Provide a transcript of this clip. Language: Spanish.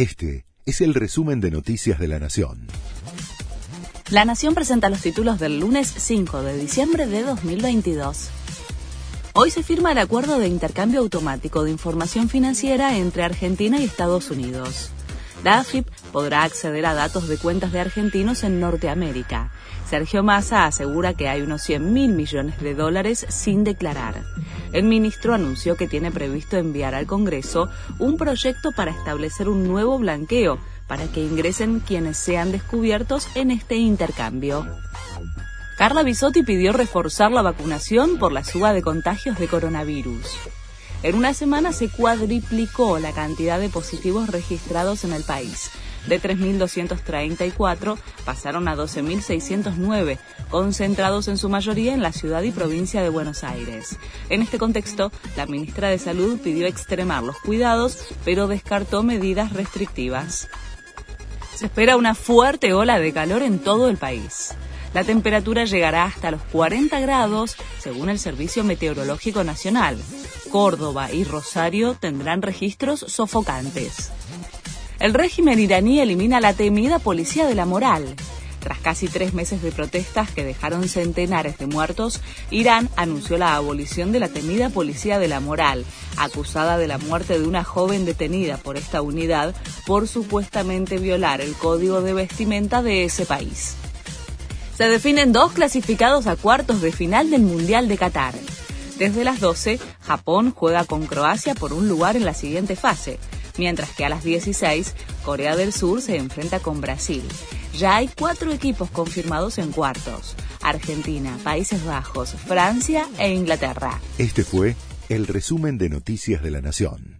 Este es el resumen de Noticias de la Nación. La Nación presenta los títulos del lunes 5 de diciembre de 2022. Hoy se firma el acuerdo de intercambio automático de información financiera entre Argentina y Estados Unidos. La AFIP podrá acceder a datos de cuentas de argentinos en Norteamérica. Sergio Massa asegura que hay unos 100 mil millones de dólares sin declarar. El ministro anunció que tiene previsto enviar al Congreso un proyecto para establecer un nuevo blanqueo para que ingresen quienes sean descubiertos en este intercambio. Carla Bisotti pidió reforzar la vacunación por la suba de contagios de coronavirus. En una semana se cuadriplicó la cantidad de positivos registrados en el país. De 3.234 pasaron a 12.609, concentrados en su mayoría en la ciudad y provincia de Buenos Aires. En este contexto, la ministra de Salud pidió extremar los cuidados, pero descartó medidas restrictivas. Se espera una fuerte ola de calor en todo el país. La temperatura llegará hasta los 40 grados, según el Servicio Meteorológico Nacional. Córdoba y Rosario tendrán registros sofocantes. El régimen iraní elimina la temida policía de la moral. Tras casi tres meses de protestas que dejaron centenares de muertos, Irán anunció la abolición de la temida Policía de la Moral, acusada de la muerte de una joven detenida por esta unidad por supuestamente violar el código de vestimenta de ese país. Se definen dos clasificados a cuartos de final del Mundial de Qatar. Desde las 12, Japón juega con Croacia por un lugar en la siguiente fase, mientras que a las 16, Corea del Sur se enfrenta con Brasil. Ya hay cuatro equipos confirmados en cuartos. Argentina, Países Bajos, Francia e Inglaterra. Este fue el resumen de Noticias de la Nación.